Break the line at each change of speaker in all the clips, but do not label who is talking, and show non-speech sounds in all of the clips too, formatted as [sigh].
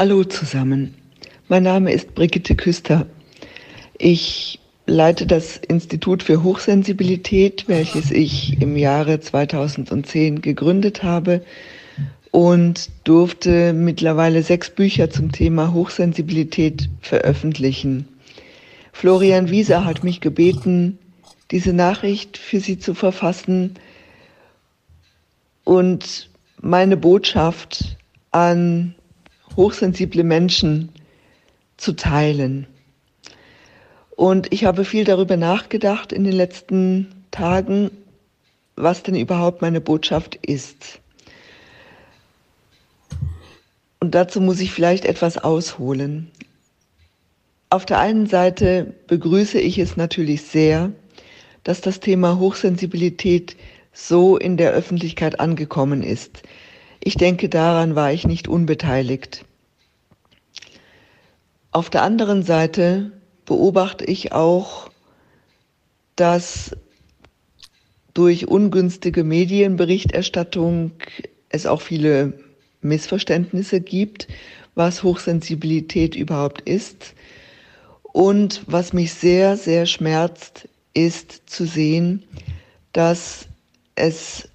Hallo zusammen. Mein Name ist Brigitte Küster. Ich leite das Institut für Hochsensibilität, welches ich im Jahre 2010 gegründet habe und durfte mittlerweile sechs Bücher zum Thema Hochsensibilität veröffentlichen. Florian Wieser hat mich gebeten, diese Nachricht für Sie zu verfassen und meine Botschaft an hochsensible Menschen zu teilen. Und ich habe viel darüber nachgedacht in den letzten Tagen, was denn überhaupt meine Botschaft ist. Und dazu muss ich vielleicht etwas ausholen. Auf der einen Seite begrüße ich es natürlich sehr, dass das Thema Hochsensibilität so in der Öffentlichkeit angekommen ist. Ich denke, daran war ich nicht unbeteiligt. Auf der anderen Seite beobachte ich auch, dass durch ungünstige Medienberichterstattung es auch viele Missverständnisse gibt, was Hochsensibilität überhaupt ist. Und was mich sehr, sehr schmerzt, ist zu sehen, dass es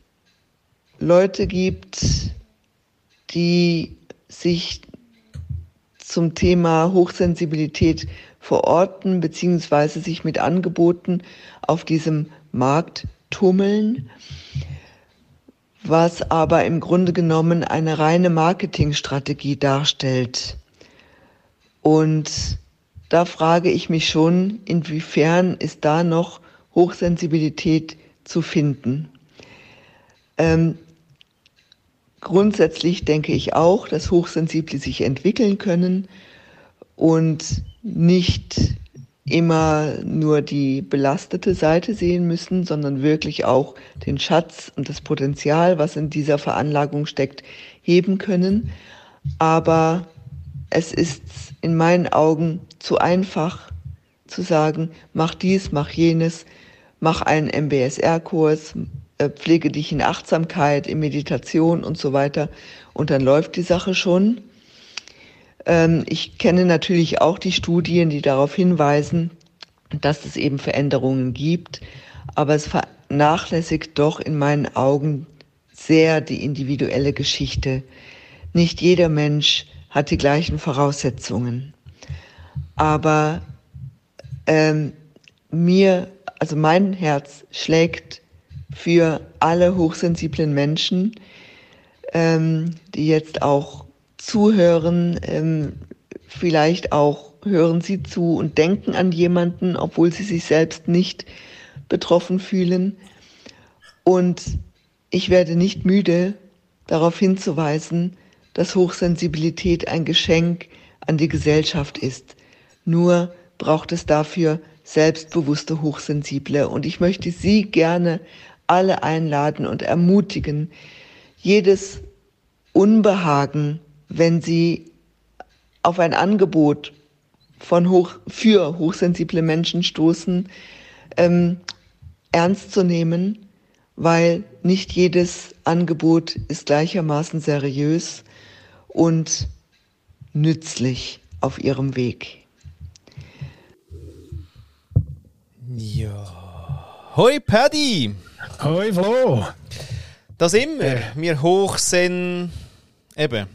Leute gibt, die sich zum Thema Hochsensibilität verorten beziehungsweise sich mit Angeboten auf diesem Markt tummeln, was aber im Grunde genommen eine reine Marketingstrategie darstellt. Und da frage ich mich schon, inwiefern ist da noch Hochsensibilität zu finden. Ähm, grundsätzlich denke ich auch, dass Hochsensible sich entwickeln können und nicht immer nur die belastete Seite sehen müssen, sondern wirklich auch den Schatz und das Potenzial, was in dieser Veranlagung steckt, heben können. Aber es ist in meinen Augen zu einfach zu sagen, mach dies, mach jenes, mach einen MBSR-Kurs, pflege dich in Achtsamkeit, in Meditation und so weiter. Und dann läuft die Sache schon. Ähm, ich kenne natürlich auch die Studien, die darauf hinweisen, dass es eben Veränderungen gibt. Aber es vernachlässigt doch in meinen Augen sehr die individuelle Geschichte. Nicht jeder Mensch hat die gleichen Voraussetzungen. Aber ähm, mir, also mein Herz schlägt für alle hochsensiblen Menschen, ähm, die jetzt auch zuhören, ähm, vielleicht auch hören sie zu und denken an jemanden, obwohl sie sich selbst nicht betroffen fühlen. Und ich werde nicht müde, darauf hinzuweisen, dass Hochsensibilität ein Geschenk an die Gesellschaft ist. Nur braucht es dafür selbstbewusste Hochsensible. Und ich möchte Sie gerne alle einladen und ermutigen, jedes Unbehagen, wenn Sie auf ein Angebot von hoch, für hochsensible Menschen stoßen, ähm, ernst zu nehmen, weil nicht jedes Angebot ist gleichermaßen seriös und nützlich auf ihrem Weg.
Ja. Hoi Paddy!
Hoi Flo!
Das immer. Äh. Wir hoch sind. Eben.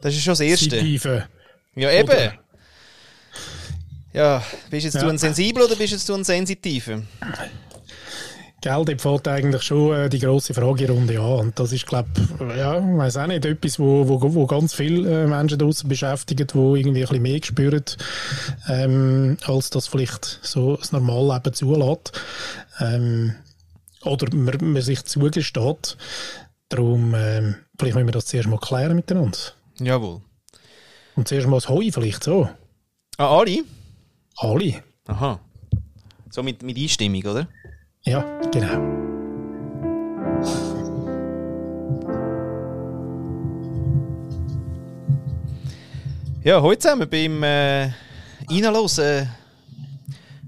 das ist schon das Erste.
Tiefe.
Ja, eben. Oder? Ja, bist jetzt ja. du ein Sensibler oder bist jetzt du ein Sensitiver?
Gell, dort fällt eigentlich schon äh, die grosse Fragerunde an. Und das ist, glaube ich, ja, ich weiß auch nicht, etwas, wo, wo, wo ganz viele äh, Menschen draußen beschäftigt, die irgendwie ein bisschen mehr spüren, ähm, als das vielleicht so das Normalleben zulässt. Ähm, oder man, man sich zugesteht. Darum, ähm, vielleicht müssen wir das zuerst mal klären miteinander.
Jawohl.
Und zuerst mal das Heu vielleicht so.
Ah, alle?
Alle.
Aha. So mit, mit Einstimmung, oder?
Ja, genau.
Ja, heute zusammen beim äh, Reinhören, äh,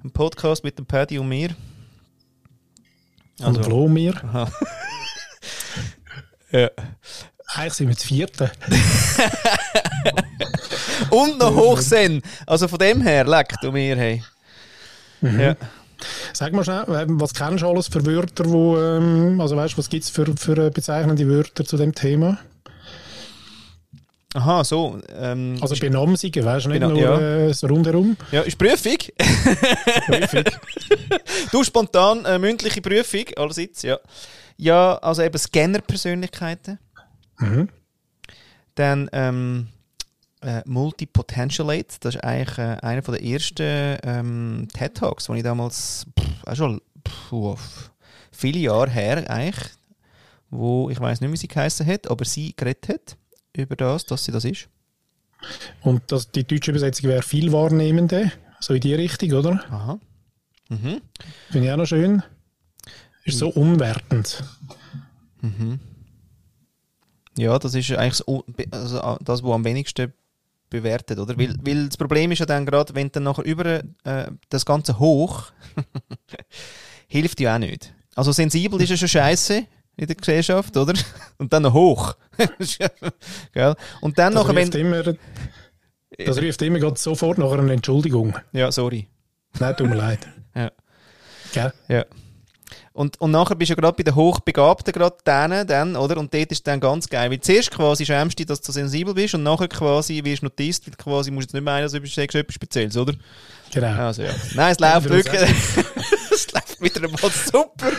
ein Podcast mit dem Paddy und mir.
Also, und Flo mir. [laughs]
ja.
Eigentlich sind wir das vierte. [laughs]
Und noch Hochsen. Also von dem her, leck du mir, hey.
Mhm. Ja. Sag mal schnell, was kennst du alles für Wörter, wo, ähm, also weißt du, was gibt es für, für bezeichnende Wörter zu dem Thema?
Aha, so. Ähm,
also Benamsungen, weißt du, nicht nur ja. äh, so rundherum.
Ja, ist Prüfung. Prüfung. [laughs] du, spontan, äh, mündliche Prüfung, allerseits, ja. Ja, also eben Scanner-Persönlichkeiten. Mhm. Dann ähm, äh, Multipotentialate, das ist eigentlich äh, einer der ersten ähm, TED-Talks, die ich damals, pff, auch schon pff, viele Jahre her eigentlich, wo ich weiß nicht, wie sie geheißen hat, aber sie geredet hat über das, dass sie das ist.
Und das, die deutsche Übersetzung wäre viel Wahrnehmende, so in die Richtung, oder?
Aha. Mhm.
Finde ich auch noch schön. Ist so unwertend.
Mhm. Ja, das ist eigentlich das, also das, was am wenigsten bewertet, oder? Weil, weil das Problem ist ja dann gerade, wenn dann nachher über äh, das Ganze hoch [laughs] hilft ja auch nicht. Also sensibel ist ja schon scheiße in der Gesellschaft, oder? Und dann noch hoch. [laughs] Gell? Und dann
das
nachher, wenn...
Immer, das ruft immer gerade sofort nach einer Entschuldigung.
Ja, sorry.
Nein, tut mir leid.
Ja.
Gell?
Ja. Und, und nachher bist du ja gerade bei den Hochbegabten, gerade denen, dann, oder? Und dort ist dann ganz geil. Weil zuerst quasi schämst du dich, dass du sensibel bist und nachher quasi wirst du Notist, weil quasi musst du nicht meinen, dass du etwas Spezielles, oder?
Genau.
Also, ja. Nein, es läuft wirklich. [laughs] es läuft wieder einmal super.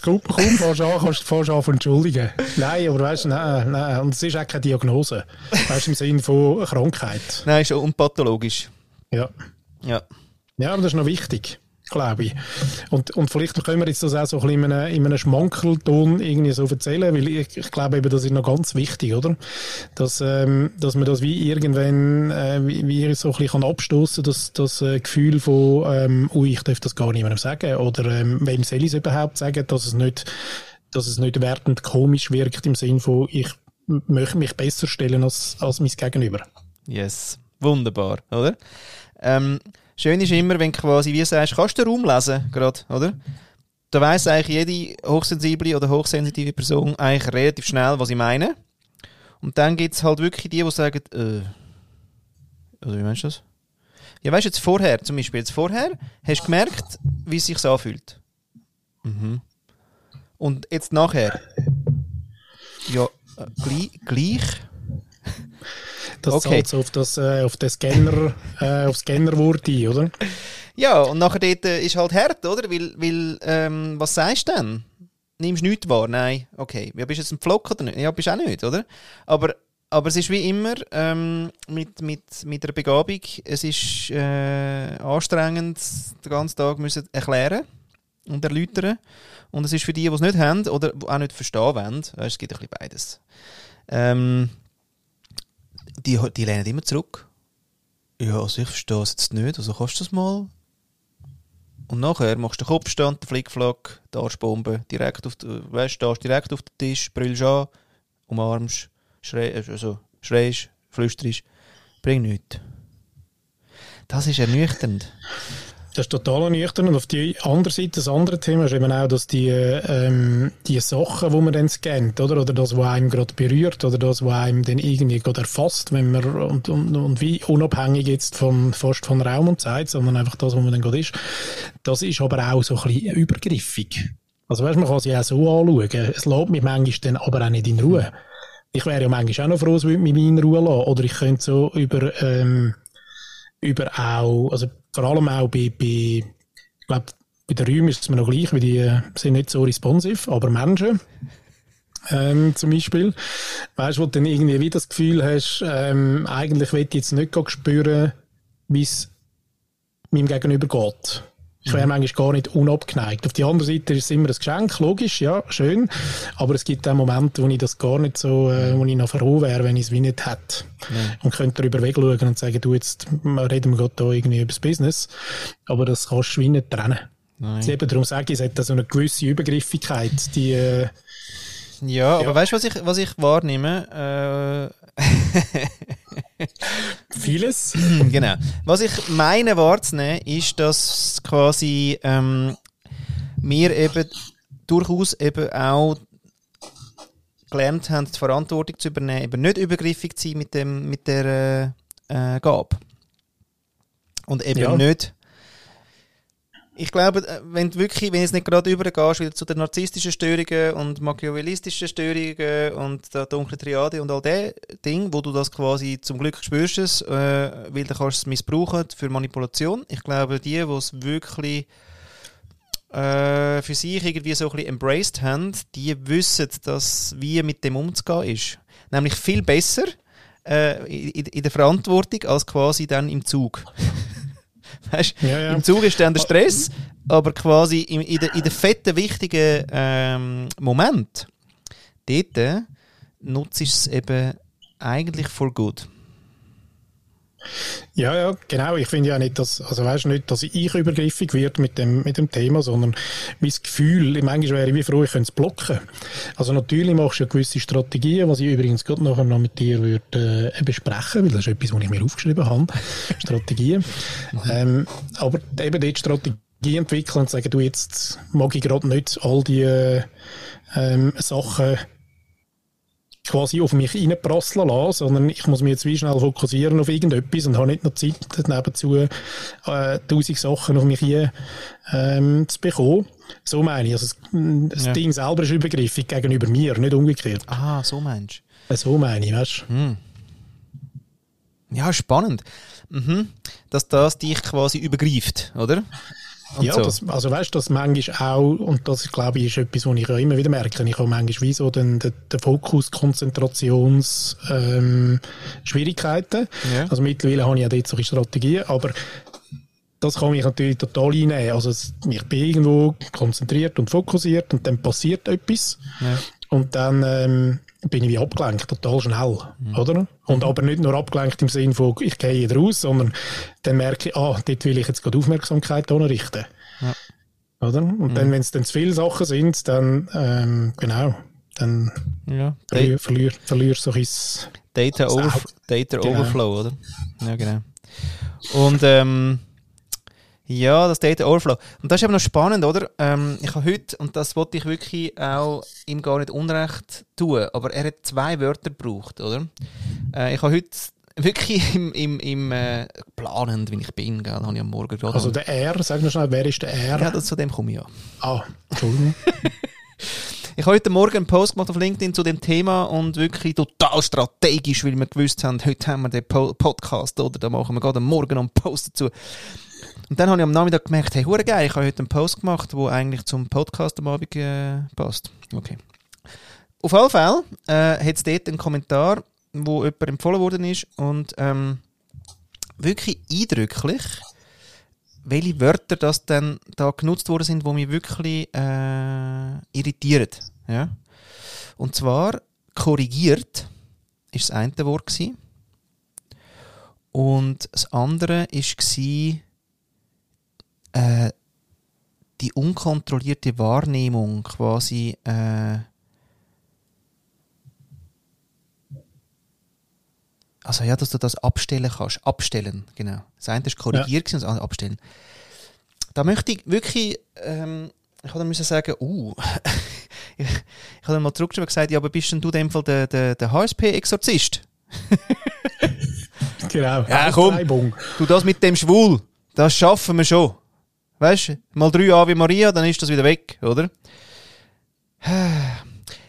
Kaum, kaum fährst du an, kannst du an entschuldigen. Nein, aber weißt du, nein, nein. Und es ist auch keine Diagnose. Weißt du, im Sinne von Krankheit.
Nein, ist unpathologisch.
Ja.
Ja.
Ja, aber das ist noch wichtig glaube ich. Und, und vielleicht können wir jetzt das auch so ein bisschen in einem, in einem Schmankelton irgendwie so erzählen, weil ich, ich glaube eben, das ist noch ganz wichtig, oder? Dass, ähm, dass man das wie irgendwann, äh, wie, wie so ein bisschen abstoßen das, das äh, Gefühl von, ähm, ui, ich darf das gar niemandem sagen, oder ähm, wem soll ich es überhaupt sagen, dass es nicht, dass es nicht wertend komisch wirkt im Sinn von, ich möchte mich besser stellen als, als mein Gegenüber.
Yes, wunderbar, oder? Ähm, Schön ist immer, wenn du quasi wie sagst, kannst du den Raum lesen, gerade, oder? Da weiss eigentlich jede hochsensible oder hochsensitive Person eigentlich relativ schnell, was ich meine. Und dann gibt es halt wirklich die, die sagen, äh, also wie meinst du das? Ja, weißt du, jetzt vorher, zum Beispiel, jetzt vorher, hast du gemerkt, wie es sich anfühlt. Mhm. Und jetzt nachher, ja, äh, gleich, gleich
das okay. zahlt so auf das, äh, auf den Scanner, [laughs] äh, auf Scannerwort ein, oder?
Ja, und nachher dort äh, ist halt hart, oder? Weil, weil ähm, was sagst du denn? Nimmst du nichts wahr? Nein. Okay. Ja, bist du jetzt ein Pflock oder nicht? Ja, bist du auch nicht, oder? Aber, aber es ist wie immer ähm, mit, mit, mit einer Begabung, es ist äh, anstrengend, den ganzen Tag müssen erklären und erläutern. Und es ist für die, die es nicht haben oder auch nicht verstehen wollen, es gibt ein bisschen beides. Ähm, die, die lehnen immer zurück. Ja, also ich verstehe es jetzt nicht, also kannst du das mal? Und nachher machst du den Kopfstand, den Flickflack, die Arschbombe, direkt auf, weißt, stehst direkt auf den Tisch, brüllst an, umarmst, schrei, also schreist, flüsterst, bringt nichts. Das ist ernüchternd.
Das ist total ernüchternd. Und auf die andere Seite, das andere Thema ist eben auch, dass die, ähm, die Sachen, die man dann scannt, oder, oder das, was einem gerade berührt, oder das, was einem dann irgendwie gerade erfasst, wenn man, und, und, und wie unabhängig jetzt von, fast von Raum und Zeit, sondern einfach das, was man dann gerade ist, das ist aber auch so ein bisschen übergriffig. Also weißt, man kann sich auch so anschauen. Es lässt mich manchmal dann aber auch nicht in Ruhe. Ich wäre ja manchmal auch noch froh, es würde mich in Ruhe lassen. Oder ich könnte so über, ähm, über auch, also vor allem auch bei, bei ich glaube, bei den Räumen ist es mir noch gleich, weil die äh, sind nicht so responsive, aber Menschen, ähm, zum Beispiel, weißt du, wo du dann irgendwie wieder das Gefühl hast, ähm, eigentlich will ich jetzt nicht spüren, wie es meinem Gegenüber geht. Ich wäre mhm. manchmal gar nicht unabgeneigt. Auf der anderen Seite ist es immer ein Geschenk, logisch, ja, schön. Aber es gibt auch Momente, wo ich das gar nicht so, äh, wo ich noch froh wäre, wenn ich es wie nicht hätte. Mhm. Und könnte darüber wegschauen und sagen, du, jetzt reden wir gerade da irgendwie über das Business. Aber das kannst du wie nicht trennen. Nein. Eben darum sage ich, es hat so eine gewisse Übergriffigkeit, die, äh,
ja, aber weißt du, was ich, was ich wahrnehme? Äh, [laughs]
Vieles. [laughs]
genau. Was ich meine wahrzunehmen, ist, dass quasi ähm, wir eben durchaus eben auch gelernt haben, die Verantwortung zu übernehmen, eben nicht übergriffig zu sein mit, dem, mit der äh, äh Gabe. Und eben ja. nicht ich glaube, äh, wenn du wirklich, wenn du nicht gerade übergehst, wieder zu den narzisstischen Störungen und machiavellistischen Störungen und der dunklen Triade und all den Dingen, wo du das quasi zum Glück spürst, äh, weil dann kannst du es missbrauchen für Manipulation. Ich glaube, die, die es wirklich äh, für sich irgendwie so ein bisschen embraced haben, die wissen, dass wie mit dem umzugehen ist. Nämlich viel besser äh, in, in der Verantwortung als quasi dann im Zug. [laughs] [laughs] Weißt, ja, ja. Im Zug ist dann der Stress, aber quasi in, in, der, in der fetten, wichtigen ähm, Moment, dort nutzt es eben eigentlich voll gut.
Ja, ja, genau. Ich finde ja nicht, dass, also weißt nicht, dass ich übergriffig werde mit dem, mit dem Thema, sondern mein Gefühl, manchmal wäre ich wie froh, ich könnte es blocken. Also natürlich machst du ja gewisse Strategien, was ich übrigens gerade nachher noch mit dir würde, äh, besprechen, weil das ist etwas, was ich mir aufgeschrieben habe. [laughs] Strategien. ähm, aber eben dort Strategie entwickeln und sagen, du jetzt mag ich gerade nicht all die äh, ähm, Sachen quasi auf mich reinprasseln lassen, sondern ich muss mich jetzt wie schnell fokussieren auf irgendetwas und habe nicht noch Zeit, nebenzu äh, tausend Sachen auf mich hin ähm, zu bekommen. So meine ich. Also das, das ja. Ding selber ist übergriffig gegenüber mir, nicht umgekehrt.
Aha, so meinst
du? Äh, so meine ich, weißt du? Hm.
Ja, spannend. Mhm. Dass das dich quasi übergreift, oder?
Und ja, so. das, also weißt du, das manchmal auch, und das glaube ich ist etwas, was ich auch immer wieder merke, ich habe manchmal wie so den, den, den Fokus, Konzentrations, ähm, Schwierigkeiten. Ja. Also mittlerweile habe ich ja dort solche Strategien, aber das kann mich natürlich total einnehmen. Also ich bin irgendwo konzentriert und fokussiert und dann passiert etwas. Ja. Und dann ähm, bin ich wie abgelenkt, total schnell, mhm. oder? Und aber nicht nur abgelenkt im Sinne von, ich gehe hier raus, sondern dann merke ich, ah, dort will ich jetzt gerade Aufmerksamkeit richten. Ja. Oder? Und mhm. dann, wenn es dann zu viele Sachen sind, dann, ähm, genau, dann ja. verlier, verlier, verlierst du so ein
Data, Overf Data genau. Overflow, oder? Ja, genau. Und, ähm, ja, das Data Overflow. Und das ist eben noch spannend, oder? Ähm, ich habe heute, und das wollte ich wirklich auch ihm gar nicht unrecht tun, aber er hat zwei Wörter gebraucht, oder? Äh, ich habe heute wirklich [laughs] im, im, im äh, planend, wie ich bin, gell, habe ich am Morgen
gerade. Also der R, sag mir schnell, wer ist der R?
Ja, das, zu dem komme ich ja.
Ah, Entschuldigung. [laughs]
ich habe heute Morgen einen Post gemacht auf LinkedIn zu dem Thema und wirklich total strategisch, weil wir gewusst haben, heute haben wir den po Podcast, oder? Da machen wir gerade Morgen einen Post dazu. Und dann habe ich am Nachmittag gemerkt, hey, hure geil, ich habe heute einen Post gemacht, der eigentlich zum Podcast am Abend äh, passt. Okay. Auf jeden Fall äh, hat es dort einen Kommentar, wo jemand empfohlen worden ist und ähm, wirklich eindrücklich, welche Wörter das dann da genutzt worden sind, die mich wirklich äh, irritieren. Ja? Und zwar korrigiert ist das eine Wort gewesen. und das andere ist äh, die unkontrollierte Wahrnehmung quasi äh, also ja, dass du das abstellen kannst. Abstellen, genau. Das eine ist korrigiert ja. und das andere abstellen. Da möchte ich wirklich, ähm, ich habe müssen sagen, uh, ich, [laughs] ich habe mal zurückgeschrieben und gesagt, ja, aber bist denn du in dem Fall der, der, der HSP-Exorzist? [laughs]
genau.
Ja, komm, du das mit dem Schwul, das schaffen wir schon. Weißt du, mal drei Ave Maria, dann ist das wieder weg, oder? [sighs]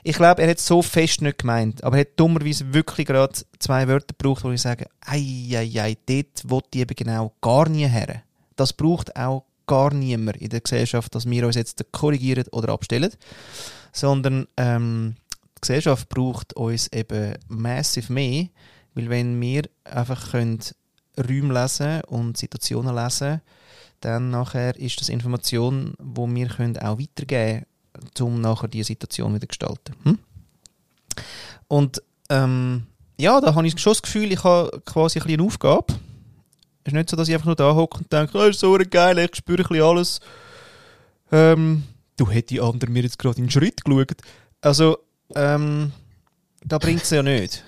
Ich glaube, er hat so fest nicht gemeint, aber er hat dummerweise wirklich gerade zwei Wörter gebraucht, wo ich sage, ei, ei, ei, dort will ich eben genau gar nie her. Das braucht auch gar niemand in der Gesellschaft, dass wir uns jetzt korrigieren oder abstellen, sondern ähm, die Gesellschaft braucht uns eben massiv mehr, weil wenn wir einfach können Räume lesen und Situationen lesen dann nachher ist das Information, wo wir können auch weitergeben können, um nachher diese Situation wieder zu gestalten. Hm? Und ähm, ja, da habe ich schon das Gefühl, ich habe quasi ein eine Aufgabe. Es ist nicht so, dass ich einfach nur da hocke und denke, oh, ist so geil, ich spüre ein bisschen alles. Ähm, du hättest die anderen mir jetzt gerade in den Schritt geschaut. Also, ähm, da bringt es ja nicht.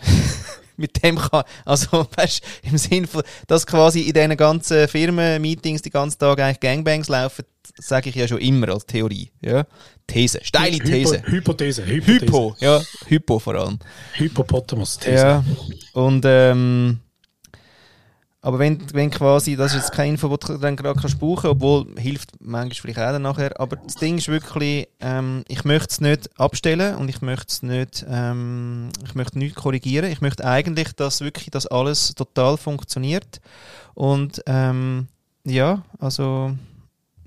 Mit dem kann, also [laughs] weißt, im Sinne von, dass quasi in diesen ganzen Firmen-Meetings die ganzen Tag eigentlich Gangbangs laufen, sage ich ja schon immer als Theorie. Ja? These, steile These.
Hypo, Hypothese, Hypothese.
Hypo, ja, Hypo vor allem.
Hypopotamus-These.
Ja, und ähm, aber wenn, wenn quasi, das ist jetzt keine Info, die du dann gerade kannst buchen, obwohl hilft manchmal vielleicht auch dann nachher, aber das Ding ist wirklich, ähm, ich möchte es nicht abstellen und ich möchte es nicht, ähm, ich möchte nichts korrigieren. Ich möchte eigentlich, dass wirklich das alles total funktioniert. Und ähm, ja, also,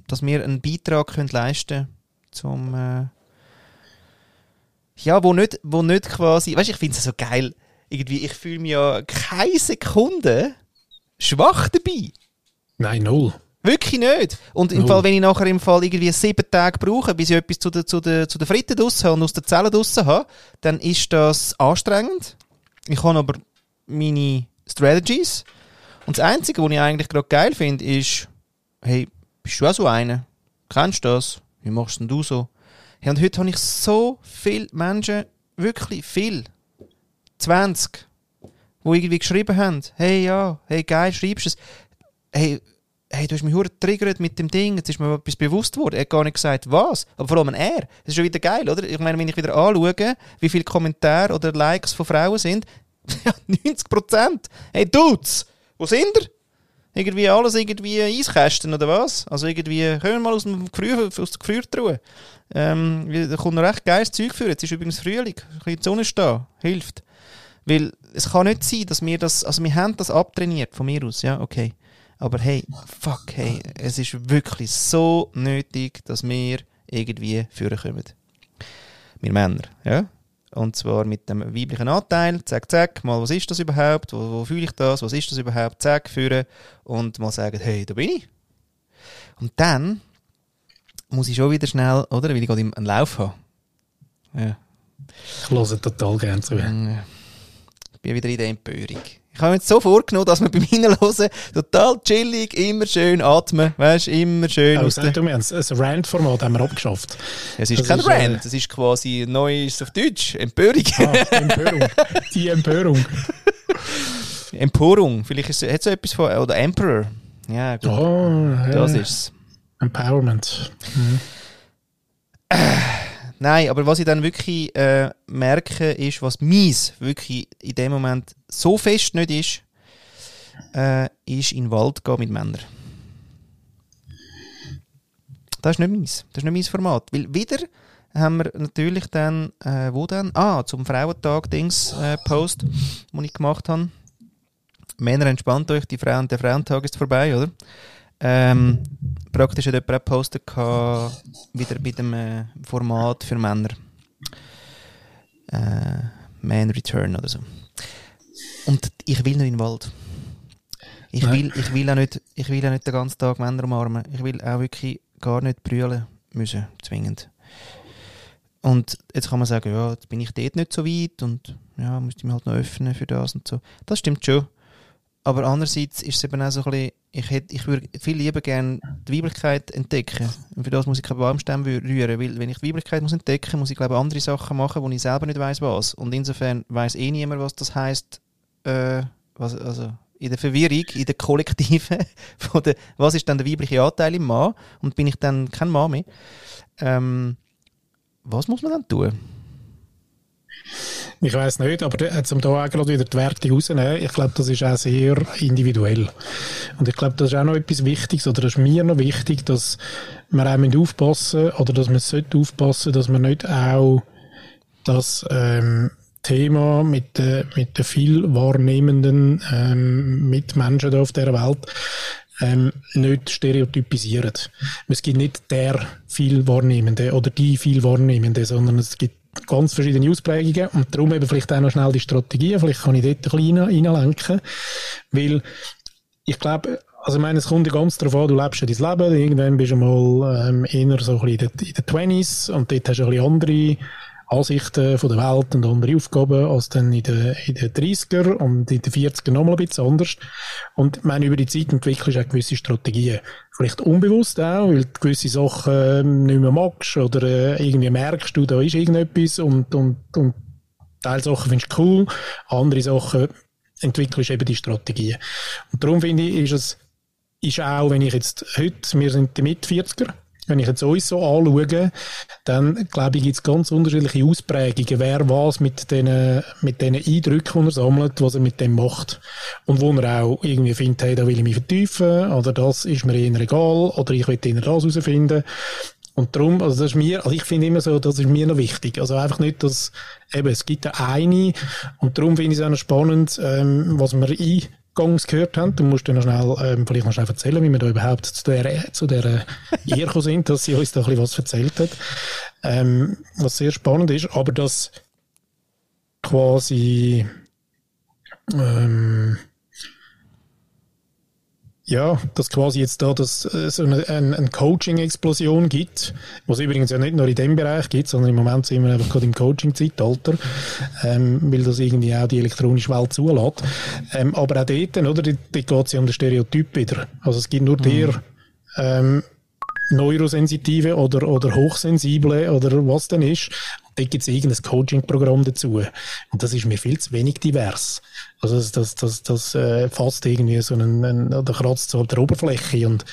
dass wir einen Beitrag können leisten zum äh, ja, wo nicht, wo nicht quasi, weißt du, ich finde es so geil, irgendwie, ich fühle mich ja keine Sekunde schwach dabei.
Nein, null.
Wirklich nicht. Und im
Null.
Fall, wenn ich nachher im Fall irgendwie sieben Tage brauche, bis ich etwas zu der, zu der, zu der Fritten draussen habe und aus der Zelle draussen habe, dann ist das anstrengend. Ich habe aber meine Strategies. Und das Einzige, was ich eigentlich gerade geil finde, ist, hey, bist du auch so einer? Kennst du das? Wie machst denn du so? Hey, und heute habe ich so viele Menschen, wirklich viel, 20, wo irgendwie geschrieben haben, hey ja, hey geil, schreibst es. Hey, hey, du hast mich hure getriggert mit dem Ding, jetzt ist mir etwas bewusst worden. Er hat gar nicht gesagt, was. Aber vor allem er. Das ist schon wieder geil, oder? Ich meine, wenn ich wieder anschaue, wie viele Kommentare oder Likes von Frauen sind, [laughs] ja, 90 Prozent. Hey, Dudes, wo sind ihr? Irgendwie alles irgendwie Eiskästen oder was? Also irgendwie, können wir mal aus, dem Gefrier, aus der Gefriertruhe. Ähm, da kommt noch recht geiles Zeug für. Jetzt ist übrigens Frühling, ein bisschen die Sonne stehen, hilft. Weil es kann nicht sein, dass wir das, also wir haben das abtrainiert von mir aus, ja, okay. Aber hey, fuck, hey, es ist wirklich so nötig, dass wir irgendwie führen kommen. Wir Männer, ja. Und zwar mit dem weiblichen Anteil, zack, zack, mal, was ist das überhaupt, wo, wo fühle ich das, was ist das überhaupt, zack, führen und mal sagen, hey, da bin ich. Und dann muss ich schon wieder schnell, oder, weil ich gerade einen Lauf habe. Ja,
Ich höre total gerne zu.
ja. Bin wieder in der Empörung. Ich habe mir jetzt so vorgenommen, dass wir beim Hinhören [laughs] total chillig, immer schön atmen, weißt immer schön
Oh,
aus
du, haben ein Rant-Format haben wir abgeschafft.
Es ist
das
kein
ist,
Rant,
äh,
es ist quasi neues auf Deutsch. Empörung.
Ah, [laughs] die Empörung. Die Empörung.
Empörung. Vielleicht ist, hat es so etwas von... Oder Emperor. Ja, gut.
Oh, ja.
Das ist
Empowerment. [sighs]
Nein, aber was ich dann wirklich äh, merke, ist, was mies wirklich in dem Moment so fest nicht ist, äh, ist in den Wald gehen mit Männern. Das ist nicht meins. Das ist nicht mein Format. Weil wieder haben wir natürlich dann, äh, wo dann? Ah, zum Frauentag-Dings äh, den ich gemacht habe. Männer entspannt euch, die Frauen, der Frauentag ist vorbei, oder? Ähm, praktisch hat jemand auch gepostet, wieder bei dem äh, Format für Männer. Äh, Man Return oder so. Und ich will nicht in den Wald. Ich
Nein.
will, ich, will auch nicht, ich will auch nicht den ganzen Tag Männer umarmen. Ich will auch wirklich gar nicht brüllen müssen, zwingend. Und jetzt kann man sagen, ja, jetzt bin ich dort nicht so weit und ja, müsste ich mich halt noch öffnen für das und so. Das stimmt schon. Aber andererseits ist es eben auch so ein bisschen, ich, hätte, ich würde viel lieber gerne die Weiblichkeit entdecken. Und für das muss ich keine Baumstämme wü- rühren, weil wenn ich die Weiblichkeit muss entdecken, muss ich glaube andere Sachen machen, wo ich selber nicht weiß was. Und insofern weiß eh niemand, was das heißt. Äh, was, also in der Verwirrung, in der Kollektive, [laughs] von der, was ist dann der weibliche Anteil im Mann? Und bin ich dann kein Mann mehr? Ähm, was muss man dann tun?
Ich weiß nicht, aber der- zum da auch gerade wieder die Wertung rausnehmen, ich glaube, das ist auch sehr individuell. Und ich glaube, das ist auch noch etwas Wichtiges, oder das ist mir noch wichtig, dass wir auch aufpassen oder dass man sollte aufpassen, dass man nicht auch das ähm, Thema mit den mit den viel wahrnehmenden ähm, Mitmenschen auf der Welt ähm, nicht stereotypisieren. Es gibt nicht der viel Wahrnehmende oder die viel Wahrnehmende, sondern es gibt ganz verschiedene Ausprägungen. Und darum eben vielleicht auch noch schnell die Strategie, vielleicht kann ich dort ein bisschen rein- reinlenken, weil ich glaube, also ich meine, es kommt ja ganz darauf an, du lebst ja dein Leben, irgendwann bist du mal ähm, eher so ein bisschen in den, in den 20s und dort hast du ein bisschen andere Ansichten von der Welt und andere Aufgaben als dann in den, in den 30er und in den 40er nochmal ein bisschen anders. Und ich meine, über die Zeit entwickelst du auch gewisse Strategien. Vielleicht unbewusst auch, weil du gewisse Sachen ähm, nicht mehr magst oder äh, irgendwie merkst du, da ist irgendetwas und, und, und Teilsachen findest du cool, andere Sachen entwickelst eben die Strategie. Und darum finde ich, ist es, ist auch, wenn ich jetzt heute, wir sind die Mit-40er, wenn ich jetzt uns so anschaue, dann glaube ich, gibt es ganz unterschiedliche Ausprägungen, wer was mit den, mit den Eindrücken, die er sammelt, was er mit dem macht. Und wo er auch irgendwie findet, hey, da will ich mich vertiefen, oder das ist mir eher egal, oder ich will eher das herausfinden. Und darum, also das ist mir, also ich finde immer so, das ist mir noch wichtig. Also einfach nicht, dass, eben, es gibt eine, und darum finde ich es auch noch spannend, ähm, was wir ein Gangs gehört haben. Du musst noch schnell, ähm, vielleicht noch schnell erzählen, wie wir da überhaupt zu der, zu der Ehe sind, dass sie uns da ein bisschen was erzählt hat. Ähm, was sehr spannend ist, aber das quasi, ähm, ja, dass quasi jetzt da das, äh, so eine, eine, eine Coaching-Explosion gibt, was übrigens ja nicht nur in dem Bereich gibt, sondern im Moment sind wir einfach gerade im Coaching-Zeitalter, ähm, weil das irgendwie auch die elektronische Welt zulässt. Ähm, aber auch dort, oder, dort geht es ja um den Stereotyp wieder. Also es gibt nur mhm. der, ähm, Neurosensitive oder, oder Hochsensible oder was denn ist. Und dort gibt es irgendein Coaching-Programm dazu. Und das ist mir viel zu wenig divers. Also das, das, das, das äh, fasst irgendwie so einen, einen oder kratzt so auf der Oberfläche. Und,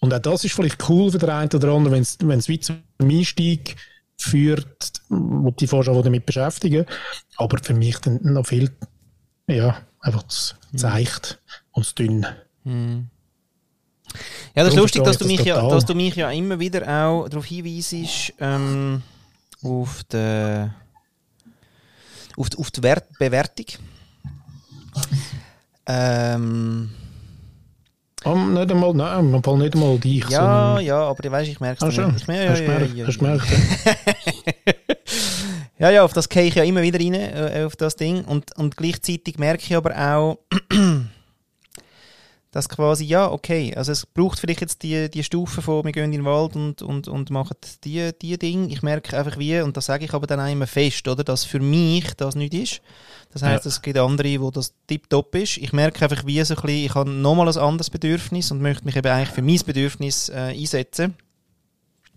und auch das ist vielleicht cool für den einen oder anderen, wenn es wie zum Einstieg führt, wo die Forscher damit beschäftigen. Aber für mich dann noch viel, ja, einfach zu zeigt und zu dünn.
Hm. Ja, das ist lustig, dass du, mich ja, dass du mich ja immer wieder auch darauf hinweisst, ähm, auf die, auf die, auf die Wert Bewertung. Ähm,
um, nicht einmal, nein, man Fall nicht einmal dich.
Ja, sondern... ja, aber ich weiß, ich merke es
ah, merke, ja, ja, ja, ja, ja.
ja, ja, auf das gehe ich ja immer wieder rein, äh, auf das Ding. Und, und gleichzeitig merke ich aber auch, [clears throat] dass quasi, ja, okay, also es braucht vielleicht jetzt die, die Stufe von, wir gehen in den Wald und, und, und machen die, die Dinge. Ich merke einfach wie, und das sage ich aber dann auch immer fest, oder, dass für mich das nicht ist. Das heißt, ja. es gibt andere, wo das tiptop ist. Ich merke einfach wie so ein bisschen, ich habe nochmal ein anderes Bedürfnis und möchte mich eben eigentlich für mein Bedürfnis äh, einsetzen.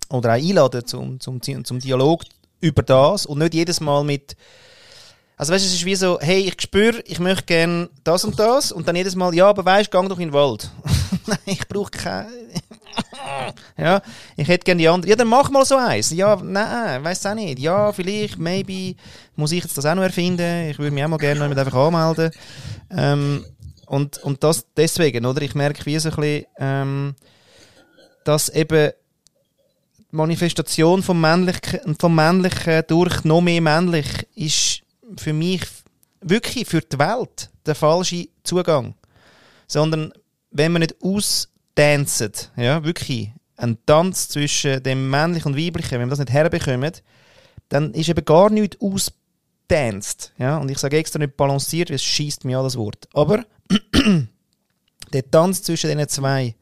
Oder auch einladen zum, zum, zum Dialog über das und nicht jedes Mal mit, also weißt du, es ist wie so, hey, ich spüre, ich möchte gerne das und das und dann jedes Mal, ja, aber weißt, du, geh doch in den Wald. [laughs] Nein, ich brauche keine. [laughs] ja, ich hätte gerne die andere. Ja, dann mach mal so eins. Ja, nein, weiß auch nicht. Ja, vielleicht, maybe, muss ich jetzt das auch noch erfinden. Ich würde mich auch mal gerne damit einfach anmelden. Ähm, und, und das deswegen, oder? Ich merke wie so ein bisschen, ähm, dass eben die Manifestation vom Männlichen, vom Männlichen durch noch mehr männlich ist für mich wirklich für die Welt der falsche Zugang. Sondern wenn man nicht austanzen, ja, wirklich ein Tanz zwischen dem männlichen und weiblichen, wenn man das nicht herbekommt, dann ist eben gar nichts austanzt. Ja? Und ich sage extra nicht balanciert, weil es schießt mir an das Wort. Aber [clears throat] der Tanz zwischen diesen zwei,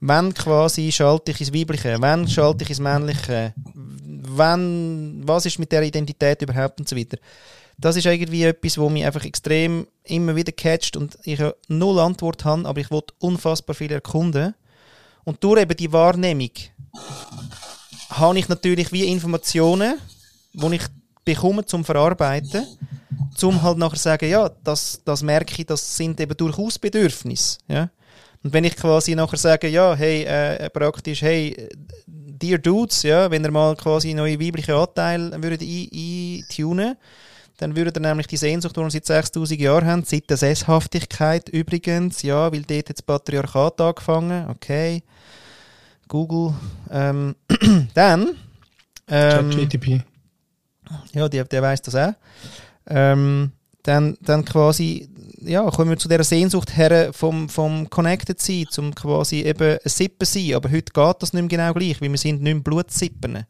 wenn quasi schalte ich ins Weibliche, wenn schalte ich ins Männliche, wenn, was ist mit der Identität überhaupt und so weiter das ist irgendwie etwas, wo mich einfach extrem immer wieder catcht und ich null Antwort habe, aber ich wollte unfassbar viel erkunden. Und durch eben die Wahrnehmung habe ich natürlich wie Informationen, die ich bekomme zum Verarbeiten, zum halt nachher sagen, ja, das, das merke ich, das sind eben durchaus Bedürfnisse. Ja? Und wenn ich quasi nachher sage, ja, hey, äh, praktisch, hey, dear Dudes, ja, wenn ihr mal quasi neue weibliche Anteile würdet eintunen, ein dann würde er nämlich die Sehnsucht, die wir seit 6000 Jahren haben, seit der Sesshaftigkeit übrigens, ja, weil dort jetzt das Patriarchat angefangen, okay, Google, ähm, [clears throat] dann, ähm,
ChatGTP.
Ja, der, der weiß das auch. Ähm, dann, dann quasi, ja, kommen wir zu der Sehnsucht her vom, vom Connected sein, zum quasi eben ein Sippen sein. Aber heute geht das nicht mehr genau gleich, weil wir sind nicht mehr Blutsippen.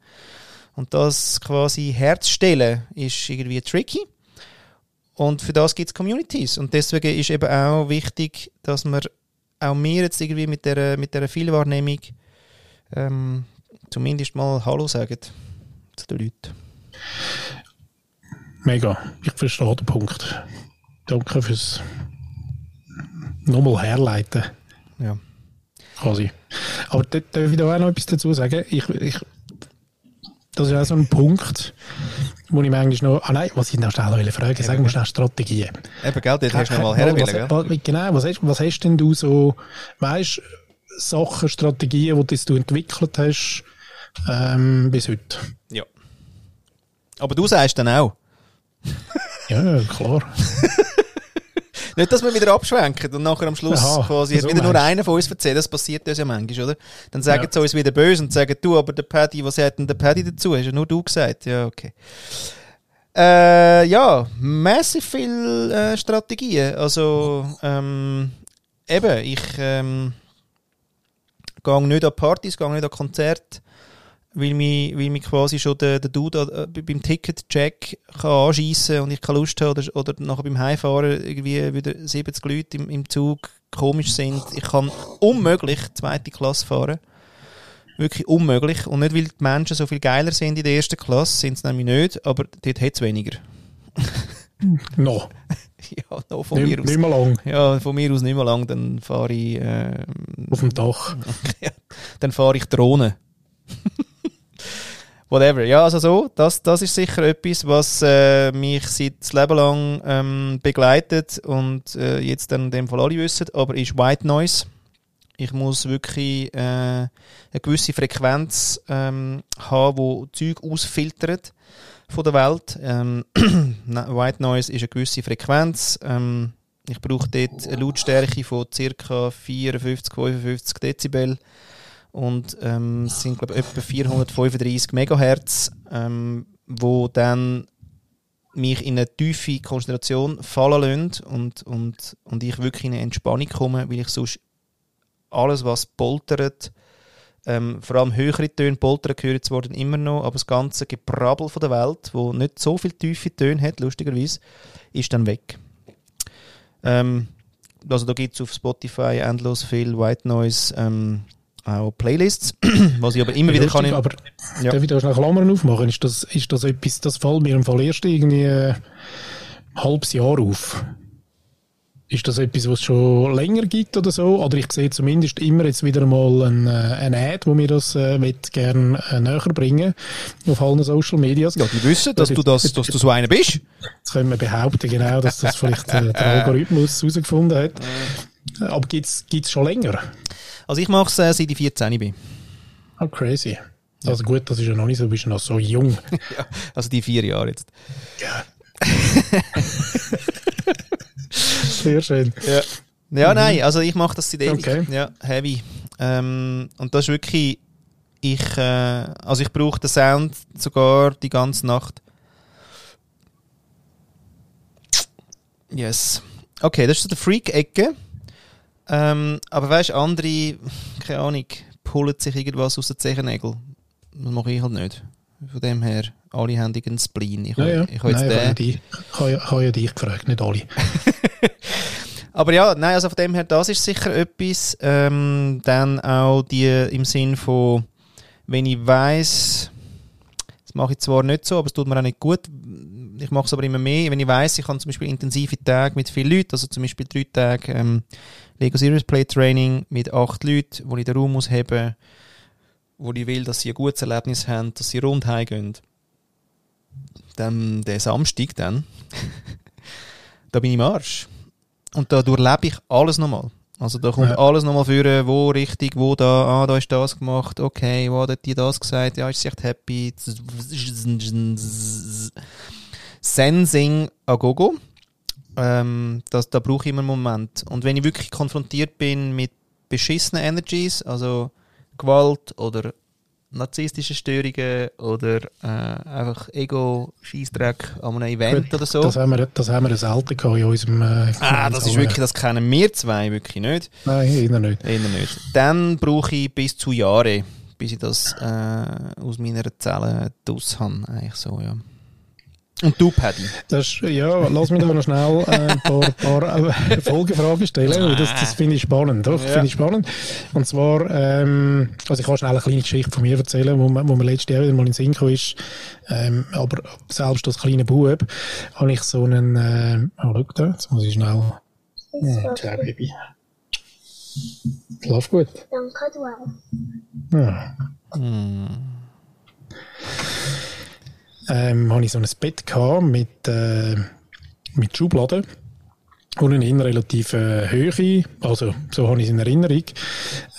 Und das quasi herzustellen, ist irgendwie tricky. Und für das gibt es Communities. Und deswegen ist eben auch wichtig, dass wir auch wir jetzt irgendwie mit der, mit der Vielwahrnehmung ähm, zumindest mal Hallo sagen zu den Leuten.
Mega, ich verstehe den Punkt. Danke fürs nochmal herleiten.
Ja.
Quasi. Aber dort darf ich da auch noch etwas dazu sagen. Ich, ich das ist auch so ein Punkt, wo ich manchmal noch, ah nein, was ich noch schnell fragen sagen wir schnell Strategien.
Eben, gell, dort hast du noch mal her
was, Genau, was hast, was hast denn du so, weißt, Sachen, Strategien, die du entwickelt hast, ähm, bis heute?
Ja. Aber du sagst dann auch.
ja, klar. [laughs]
Nicht, dass wir wieder abschwenken und nachher am Schluss Aha, quasi so wieder nur einer von uns erzählt. Das passiert uns ja manchmal, oder? Dann sagen ja. sie uns wieder böse und sagen, du, aber der Paddy, was hat denn der Paddy dazu? Hast ja nur du gesagt. Ja, okay. Äh, ja, massiv viel äh, Strategien. Also, ähm, eben, ich ähm, gehe nicht an Partys, gehe nicht an Konzerte weil mich, weil mich quasi schon der, der Dude äh, beim Ticket-Check anschiessen und ich keine Lust habe oder, oder nachher beim Heimfahren irgendwie wieder 70 Leute im, im Zug komisch sind. Ich kann unmöglich zweite Klasse fahren. Wirklich unmöglich. Und nicht, weil die Menschen so viel geiler sind in der ersten Klasse, sind es nämlich nicht, aber dort hat es weniger. [laughs] [laughs]
no.
ja, noch von nicht, mir aus.
Nicht mehr lang.
Ja, von mir aus nicht mehr lang, dann fahre ich... Äh,
Auf dem Dach. [laughs]
dann fahre ich Drohne. Whatever. Ja, also so, das, das ist sicher etwas, was äh, mich seit Leben lang ähm, begleitet und äh, jetzt dann in dem Fall alle wissen, aber ist White Noise. Ich muss wirklich äh, eine gewisse Frequenz ähm, haben, wo Zeug ausfiltert von der Welt. Ähm, [clears throat] White Noise ist eine gewisse Frequenz. Ähm, ich brauche dort eine Lautstärke von ca. 54, 55 Dezibel und ähm, sind glaube etwa 435 Megahertz, ähm, wo dann mich in eine tiefe Konzentration fallen lassen und, und, und ich wirklich in eine Entspannung komme, weil ich sonst alles, was poltert, ähm, vor allem höhere Töne, poltern gehören zwar dann immer noch, aber das ganze Gebrabbel von der Welt, wo nicht so viele tiefe Töne hat, lustigerweise, ist dann weg. Ähm, also da gibt es auf Spotify endlos viel White Noise, ähm, auch Playlists, [clears throat] was ich aber immer wieder kann.
Aber ja. darf ich da schnell Klammern aufmachen? Ist das, ist das etwas, das fällt mir im Fall erst irgendwie ein halbes Jahr auf. Ist das etwas, was es schon länger gibt oder so? Oder ich sehe zumindest immer jetzt wieder mal ein, äh, ein Ad, wo mir das äh, gerne äh, näher bringen auf allen Social Medias.
Ja, die wissen, dass, du, das, dass du so einer bist.
Jetzt können wir behaupten, genau, dass das vielleicht äh, der [laughs] Algorithmus herausgefunden hat. Aber gibt es schon länger?
Also ich mache es äh, seit ich 14 bin.
Oh, crazy. Also gut, das ist ja noch nicht so, du bist noch so jung. [laughs]
ja, also die vier Jahre jetzt.
Ja. [laughs] Sehr schön.
Ja, ja mhm. nein, also ich mache das seit ewig. Okay. Ja, heavy. Ähm, und das ist wirklich, ich, äh, also ich brauche den Sound sogar die ganze Nacht. Yes. Okay, das ist so die Freak-Ecke. Ähm, aber weißt du, andere, keine Ahnung, pullen sich irgendwas aus den Zehennägeln. Das mache ich halt nicht. Von dem her, alle haben einen Spleen. Ich,
ja, ja. ich, habe jetzt nein, den... ich habe ja dich gefragt, nicht alle. [laughs]
aber ja, nein, also von dem her, das ist sicher etwas. Ähm, dann auch die im Sinn von, wenn ich weiß, das mache ich zwar nicht so, aber es tut mir auch nicht gut. Ich mache es aber immer mehr, wenn ich weiß, ich habe zum Beispiel intensive Tage mit vielen Leuten, also zum Beispiel drei Tage ähm, Lego Serious Play Training mit acht Leuten, wo ich den Raum muss haben, wo ich will, dass sie ein gutes Erlebnis haben, dass sie rund gehen. Dann der Samstag dann, [laughs] da bin ich im Arsch. Und da durchlebe ich alles nochmal. Also da kommt ja. alles nochmal für, wo richtig, wo da, ah, da ist das gemacht, okay, wo hat die das gesagt, ja, ist sie echt happy. Sensing a gogo. Ähm, das, da brauche ich immer einen Moment. Und wenn ich wirklich konfrontiert bin mit beschissenen Energies, also Gewalt oder narzisstische Störungen oder äh, einfach Ego-Scheissdreck an einem Event Gut, oder so.
Das haben wir, das haben wir selten in unserem... Äh,
ah, das ist wirklich, das kennen wir zwei wirklich nicht.
Nein, eher nicht.
Eher nicht. Dann brauche ich bis zu Jahre, bis ich das äh, aus meiner Zelle draus habe. Eigentlich so, ja. Und du, Paddy?
Das, ja, lass mich da noch schnell äh, ein paar, paar äh, Folgefragen stellen. Das, das finde ich spannend. Doch, ja. finde ich spannend. Und zwar, ähm, also ich kann schnell eine kleine Geschichte von mir erzählen, wo, wo mir letztes Jahr wieder mal in den Sinn kam, ist, ähm, aber selbst als kleiner Bub habe ich so einen, äh, oh, schau da, jetzt muss ich schnell, ja, ciao, Baby. Schlaf gut.
Danke, du auch. Ja. Hm.
Ähm, hatte ich so ein Bett gehabt mit, äh, mit Schubladen und eine relativ äh, Höhe, also so habe ich es in Erinnerung.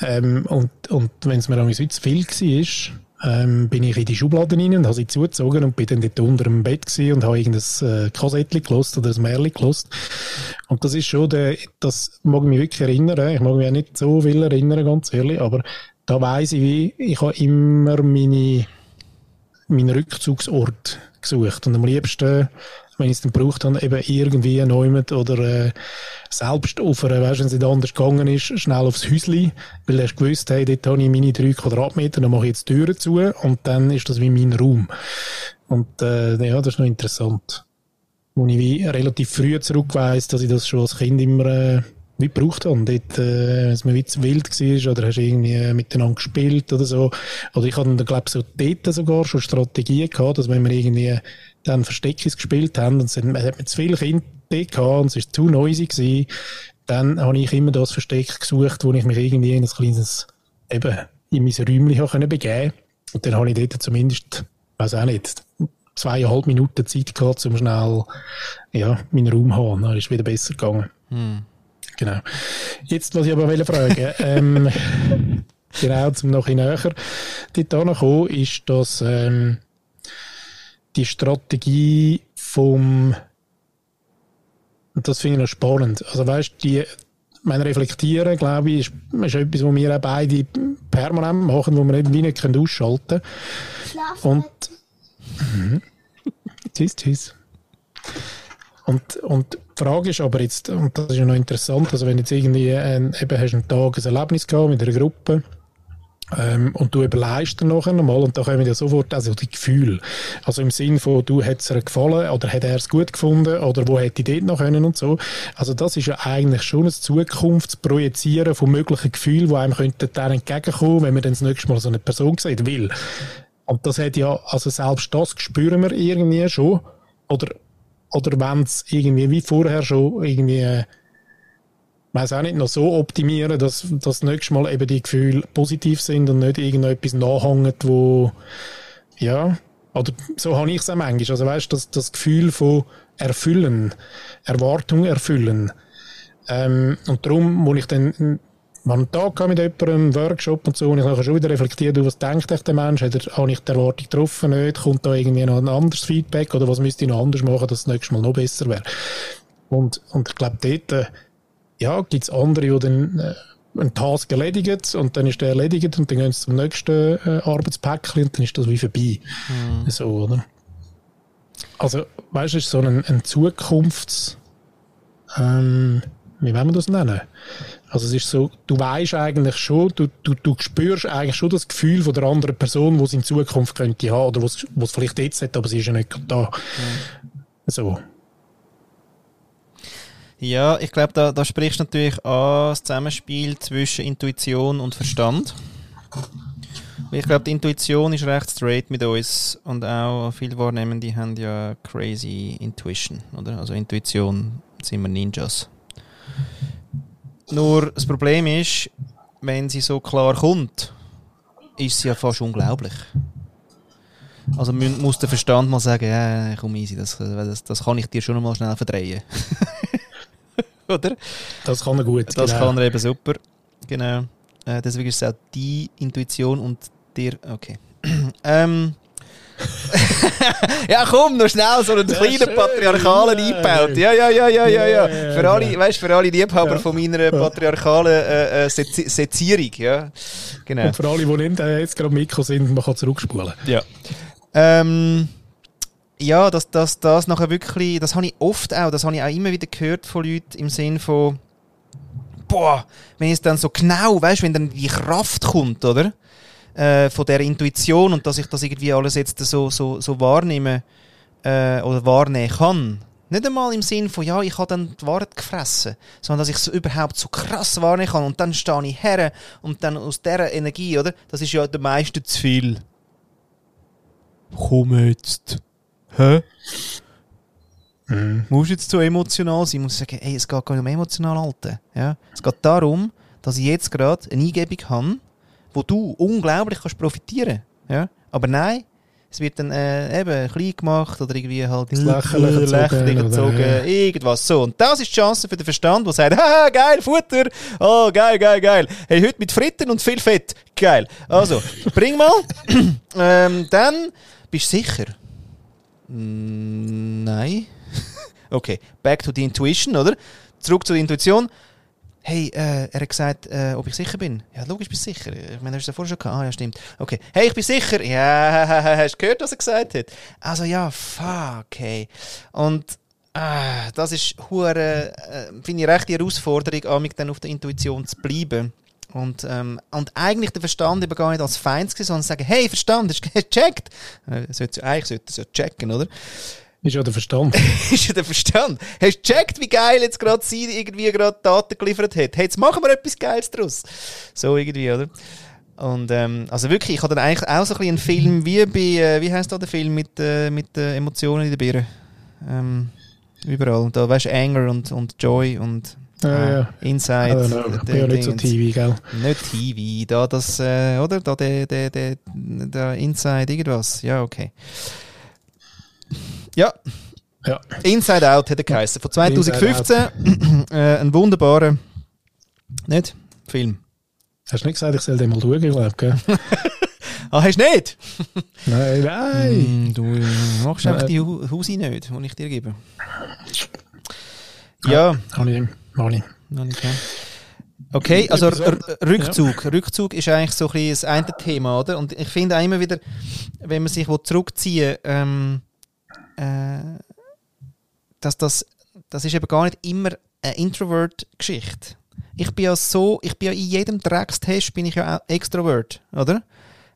Ähm, und und wenn es mir auch zu viel war, ähm, bin ich in die Schubladen rein und habe sie zugezogen und bin dann dort unter dem Bett und habe irgendein äh, Kassettchen gelost oder ein Märchen gelost. Und das ist schon, der, das mag mich wirklich erinnern. Ich mag mich auch nicht so viel erinnern, ganz ehrlich, aber da weiss ich, wie, ich habe immer meine, meinen Rückzugsort gesucht. Und am liebsten wenn ich es dann braucht habe, eben irgendwie neumet oder äh, selbst auf einer, weißt, wenn es nicht anders gegangen ist, schnell aufs Häusli, weil er gewusst, hey, dort habe ich meine drei Quadratmeter, dann mache ich jetzt die Türen zu und dann ist das wie mein Raum. Und äh, ja, das ist noch interessant. Wo ich wie relativ früh zurückweise, dass ich das schon als Kind immer äh, wie gebraucht habe. Dort, äh, wenn zu wild war oder hast irgendwie miteinander gespielt oder so. Oder ich hatte glaube so dort sogar schon Strategien gehabt, dass wenn wir irgendwie dann Versteckis gespielt haben und es hat mit zu vielen Kindern gehabt und es war zu noisy gewesen, dann habe ich immer das Versteck gesucht, wo ich mich irgendwie in ein kleines, eben, in mein Räumchen können begeben Und dann habe ich dort zumindest, weiß auch nicht, zweieinhalb Minuten Zeit gehabt, um schnell, ja, meinen Raum zu haben. Dann ist es wieder besser gegangen. Hm. Genau. Jetzt, was ich aber will fragen, [laughs] ähm, genau, zum noch näher dort kommen, ist, dass, ähm, die Strategie vom, und das finde ich noch spannend, also weißt die, mein Reflektieren, glaube ich, ist, ist etwas, was wir auch beide permanent machen, wo wir nicht, wie nicht können ausschalten können. Und, mhm. tschüss, tschüss. Und, und die Frage ist aber jetzt, und das ist ja noch interessant, also wenn jetzt irgendwie ein, eben hast einen Tag ein Erlebnis gehabt mit einer Gruppe, ähm, und du überleist dann nachher nochmal und da kommen ja sofort also die Gefühle. Also im Sinn von, du hättest es gefallen oder hat er es gut gefunden oder wo hätte ich dort noch können und so. Also das ist ja eigentlich schon ein Zukunftsprojizieren von möglichen Gefühlen, die einem könnten dann entgegenkommen, wenn man dann das nächste Mal so eine Person sieht, will. Und das hat ja, also selbst das spüren wir irgendwie schon. Oder, oder wenn es irgendwie wie vorher schon irgendwie weiß auch nicht, noch so optimieren, dass, das nächste Mal eben die Gefühle positiv sind und nicht irgendetwas nachhängt, wo, ja, oder so habe ich es auch manchmal. Also weißt, das, das Gefühl von erfüllen, Erwartung erfüllen. Ähm, und darum muss ich dann mal einen Tag mit jemandem, einen Workshop und so, und ich nachher schon wieder reflektiert, was denkt der Mensch, hat er, habe ich die Erwartung getroffen, nicht, kommt da irgendwie noch ein anderes Feedback oder was müsste ich noch anders machen, dass das nächste Mal noch besser wäre. Und, und ich glaube, dort, äh, ja, gibt es andere, die dann äh, einen Task erledigen und dann ist der erledigt und dann gehen sie zum nächsten äh, Arbeitspäckchen und dann ist das wie vorbei. Mhm. So, oder? Also, weißt du, es ist so ein, ein Zukunfts... Ähm, wie wollen wir das nennen? Also es ist so, du weißt eigentlich schon, du, du, du spürst eigentlich schon das Gefühl von der anderen Person, was in Zukunft könnte haben oder was es vielleicht jetzt hat, aber sie ist ja nicht da. Mhm. So.
Ja, ich glaube, da, da sprichst du natürlich an das Zusammenspiel zwischen Intuition und Verstand. Ich glaube, die Intuition ist recht straight mit uns und auch viele Wahrnehmende haben ja crazy Intuition, oder? Also Intuition sind wir Ninjas. Nur das Problem ist, wenn sie so klar kommt, ist sie ja fast unglaublich. Also muss der Verstand mal sagen, ja, komm easy, das, das, das kann ich dir schon mal schnell verdrehen. [laughs] oder?
Das kann er gut.
Das genau. kann er eben super. Genau. Äh, deswegen ist es auch die Intuition und der. Okay. [clears throat] ähm. [laughs] ja, komm, noch schnell so einen kleinen patriarchalen eingebaut. Ja, ja, ja, ja, ja, ja. Für alle, weißt, für alle Liebhaber ja. von meiner patriarchalen äh, äh, Sezierung, ja. Genau.
Und für alle, die nicht äh, jetzt gerade Mikro sind, man kann zurückspulen.
Ja. Ähm, ja, dass das, das nachher wirklich, das habe ich oft auch, das habe ich auch immer wieder gehört von Leuten im Sinn von, boah, wenn es dann so genau, weißt, wenn dann die Kraft kommt, oder? Äh, von der Intuition und dass ich das irgendwie alles jetzt so, so, so wahrnehme äh, oder wahrnehmen kann. Nicht einmal im Sinn von, ja, ich habe dann die Wahrheit gefressen, sondern dass ich es überhaupt so krass wahrnehmen kann und dann stehe ich her und dann aus dieser Energie, oder? Das ist ja der meiste zu viel. Komm jetzt. Hä? Mhm. Musst du jetzt so emotional sein? Muss sagen, ey, es geht gar nicht um emotional halten. Ja? Es geht darum, dass ich jetzt gerade eine Eingebung habe, wo du unglaublich kannst profitieren ja? Aber nein, es wird dann äh, eben klein gemacht oder irgendwie halt
Das Lächeln gezogen,
gezogen,
ja.
irgendwas so. Und das ist die Chance für den Verstand, der sagt, [laughs] haha, geil, Futter, oh, geil, geil, geil. Hey, heute mit Fritten und viel Fett, geil. Also, [laughs] bring mal. [clears throat] ähm, dann, bist du sicher? Mm, Nein. [laughs] okay, back to the intuition, oder? Zurück zur Intuition. Hey, äh, er hat gesagt, äh, ob ich sicher bin. Ja, logisch, bist du sicher. Ich meine, hast du das vorher schon gehabt? Ah, ja, stimmt. Okay. Hey, ich bin sicher. Ja, [laughs] hast du gehört, was er gesagt hat? Also ja, fuck, hey. Und ah, das ist hure, äh, finde ich, recht die Herausforderung, dann auf der Intuition zu bleiben. Und, ähm, und eigentlich der Verstand eben gar nicht als Feind sehen, sondern zu sagen, hey, Verstand, hast du gecheckt? Äh, eigentlich sollte es ja checken, oder?
Ist ja der Verstand. [laughs]
ist ja der Verstand. Hast du gecheckt, wie geil jetzt gerade sie irgendwie gerade Daten geliefert hat? Hey, jetzt machen wir etwas Geiles draus. So irgendwie, oder? Und ähm, also wirklich, ich habe dann eigentlich auch so ein bisschen einen Film wie bei, äh, wie heißt da der Film mit, äh, mit äh, Emotionen in der Birne? Ähm, überall. Da weißt du Anger und, und Joy und
Ja,
äh,
ja.
Inside.
Ich bin ja nicht so. TV, gell?
Nicht TV, da das, äh, oder? Da der, der, der, der Inside irgendwas. Ja, okay. Ja,
Ja.
Inside Out hat er geheißen. Von 2015. [clears throat] äh, ein wunderbarer, nicht? Film.
Hast du nicht gesagt, ich soll den mal schauen, glaube ich? [laughs]
Ah, hast du nicht? [laughs]
Nein, nein.
Mm, du machst
Nein.
einfach die Hu- Hausi nicht, die ich dir gebe. Ja,
Kann ich, ich.
nicht, ja. Okay, also R Rückzug. Rückzug ist eigentlich so ein bisschen das eine Thema, oder? Und ich finde auch immer wieder, wenn man sich will zurückziehen ähm, äh, dass das, das ist eben gar nicht immer eine Introvert-Geschichte. Ich bin ja so, ich bin ja in jedem Dreckstest bin ich ja auch Extrovert, oder?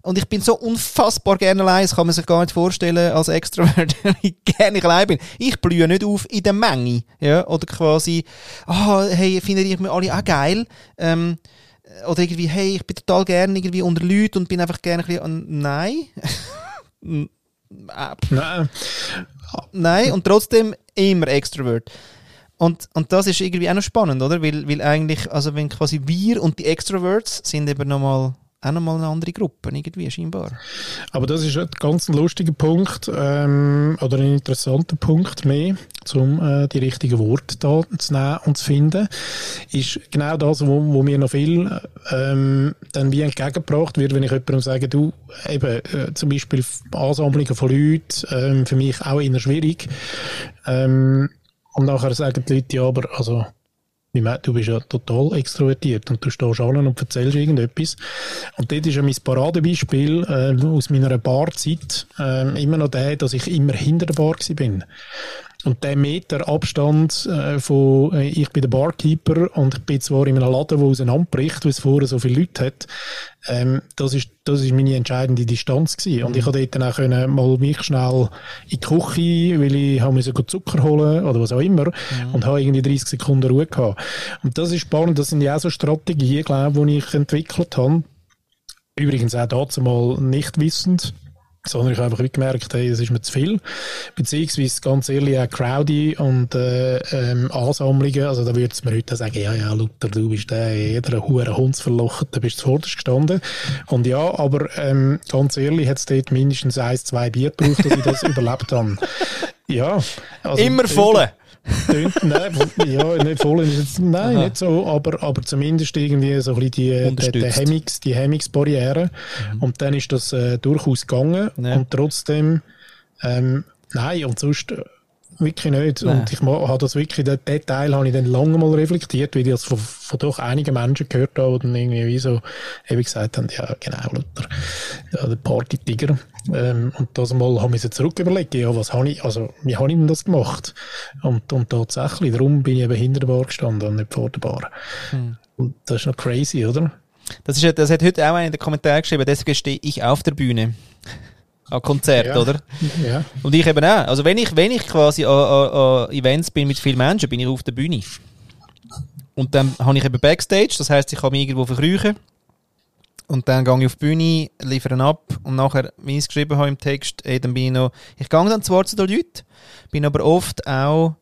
Und ich bin so unfassbar gerne allein, das kann man sich gar nicht vorstellen als Extrovert, [laughs] wie gerne ich allein bin. Ich blühe nicht auf in der Menge, ja, oder quasi, ah, hey, findet ihr mich alle auch geil? Ähm, oder irgendwie, hey, ich bin total gerne irgendwie unter Leuten und bin einfach gerne ein bisschen, nein. [laughs] Äh,
Nein.
Nein, und trotzdem immer Extrovert. Und, und das ist irgendwie auch noch spannend, oder? Weil, weil eigentlich, also wenn quasi wir und die Extroverts sind eben nochmal auch nochmal eine andere Gruppe, irgendwie scheinbar.
Aber das ist ein ganz lustiger Punkt ähm, oder ein interessanter Punkt mehr, um äh, die richtigen Worte da zu nehmen und zu finden, ist genau das, wo, wo mir noch viel ähm, dann wie entgegengebracht wird, wenn ich jemandem sage, du, eben äh, zum Beispiel Ansammlungen von Leuten, ähm, für mich auch eher schwierig. Ähm, und nachher sagen die Leute, ja, aber also ich meine, du bist ja total extrovertiert und du stehst an und erzählst irgendetwas. Und dort ist ja mein Paradebeispiel äh, aus meiner Barzeit äh, immer noch der, dass ich immer hinter der Bar bin. Und der Meter Abstand äh, von äh, ich bin der Barkeeper und ich bin zwar in einem Laden, der auseinanderbricht, weil es vorher so viele Leute hat, ähm, das ist das ist meine entscheidende Distanz gewesen. Und ich konnte dort dann auch können, mal mich schnell in die Küche, weil ich haben müssen Zucker holen oder was auch immer und habe irgendwie 30 Sekunden Ruhe gehabt. Und das ist spannend, das sind ja auch so Strategien, glaube ich, die ich entwickelt habe. Übrigens auch dazu mal nicht wissend, sondern ich habe einfach gemerkt, hey, das ist mir zu viel. Beziehungsweise ganz ehrlich auch Crowdy und äh, ähm, Ansammlungen, also da würde es mir heute sagen, ja, ja, Luther, du bist der, jeder hure Hund verlochen, da bist du zuvorderst gestanden. Und ja, aber ähm, ganz ehrlich, hat es dort mindestens eins, zwei Bier gebraucht, dass ich das [laughs] überlebt habe. Ja. Also,
Immer voll.
Tönt, [laughs] nein, ja, nicht voll jetzt, nein,
Aha.
nicht so, aber, aber zumindest irgendwie so ein bisschen die, die, die, Hemmungsbarriere. Und dann ist das äh, durchaus gegangen.
Ja.
Und trotzdem, ähm, nein, und sonst äh, wirklich nicht.
Nein.
Und ich habe das wirklich, den, Teil habe ich dann lange mal reflektiert, weil ich das von, von doch einigen Menschen gehört habe, die dann irgendwie wie so eben gesagt haben, ja, genau, Luther, ja, der Party-Tiger. Ähm, und das mal haben wir zurück überlegt, ja, was habe ich, also, wie habe ich denn das gemacht? Und, und tatsächlich, darum bin ich eben hinter der Bar gestanden und nicht vor der Bar.
Hm.
Und das ist noch crazy, oder?
Das, ist, das hat heute auch einer in den Kommentaren geschrieben, deswegen stehe ich auf der Bühne. An Konzert,
Ja.
oder?
Ja.
Und ich eben auch. Also wenn ich, wenn ich quasi an, an, an Events bin mit vielen Menschen, bin ich auf der Bühne. Und dann habe ich eben Backstage, das heißt, ich kann mich irgendwo verkrüchen. Und dann gehe ich auf die Bühne, liefere ab und nachher, wie ich es geschrieben habe im Text, eh, dann bin ich noch, ich gehe dann zwar zu den Leuten, bin aber oft auch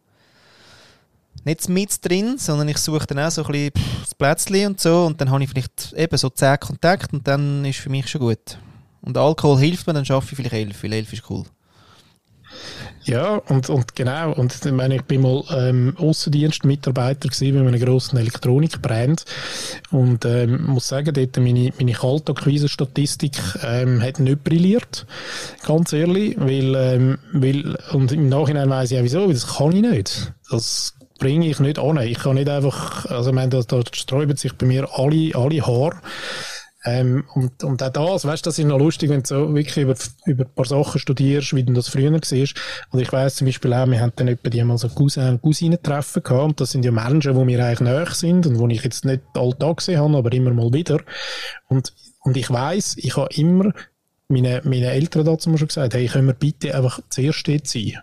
nicht mit drin, sondern ich suche dann auch so ein bisschen das Plätzchen und so und dann habe ich vielleicht eben so 10 Kontakte und dann ist für mich schon gut. Und Alkohol hilft mir, dann schaffe ich vielleicht elf, weil elf ist cool.
Ja, und, und genau. Und ich meine, ich bin mal ähm, Aussendienstmitarbeiter gewesen bei einem grossen Elektronikbrand und ähm, muss sagen, dort meine, meine Kaltakquise-Statistik ähm, hat nicht brilliert, ganz ehrlich, weil, ähm, weil und im Nachhinein weiss ich auch wieso, das kann ich nicht. Das bringe ich nicht an. Ich kann nicht einfach, also ich meine, da, da sträuben sich bei mir alle, alle Haare. Ähm, und, und auch das, weißt das ist noch lustig, wenn du so wirklich über, über ein paar Sachen studierst, wie du das früher war. Und ich weiss zum Beispiel auch, wir haben dann etwa die mal so Cousin und Cousinen treffen gehabt. Und das sind ja Menschen, die mir eigentlich näher sind und die ich jetzt nicht alltag gesehen habe, aber immer mal wieder. Und, und ich weiss, ich habe immer meine, meine Eltern dazu schon gesagt, hey, können wir bitte einfach zuerst dort sein?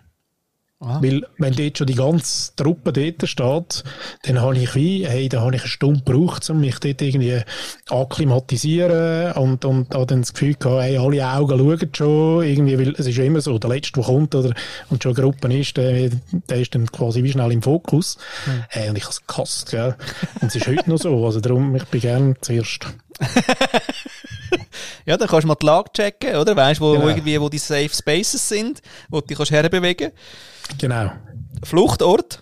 Aha. Weil, wenn dort schon die ganze Truppe dort steht, dann habe ich wie, hey, da habe ich eine Stunde gebraucht, um mich dort irgendwie akklimatisieren und, und habe dann das Gefühl gehabt, hey, alle Augen schauen schon, irgendwie, weil es ist ja immer so, der Letzte, der kommt, oder, und schon eine Gruppe ist, der, der ist dann quasi wie schnell im Fokus. Hm. Hey, und ich habe es gehasst, gell. Und es ist heute noch so, also darum, ich bin gerne zuerst. [laughs]
ja, dann kannst du mal die Lage checken, oder? Weißt du, wo, genau. irgendwie, wo die Safe Spaces sind, wo du dich kannst herbewegen
Genau.
Fluchtort?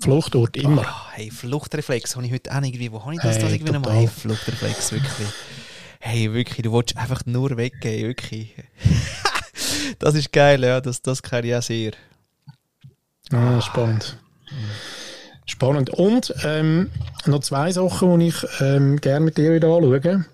Fluchtort, immer.
Oh, hey, Fluchtreflex habe ich heute auch irgendwie. Wo habe ich das, hey, das irgendwie nochmal? Hey, Fluchtreflex, wirklich. Hey, wirklich, du willst einfach nur weggehen, wirklich. [laughs] das ist geil, ja, das, das kenne ich auch sehr.
Ah, spannend. Spannend. Und ähm, noch zwei Sachen, die ich ähm, gerne mit dir wieder anschaue.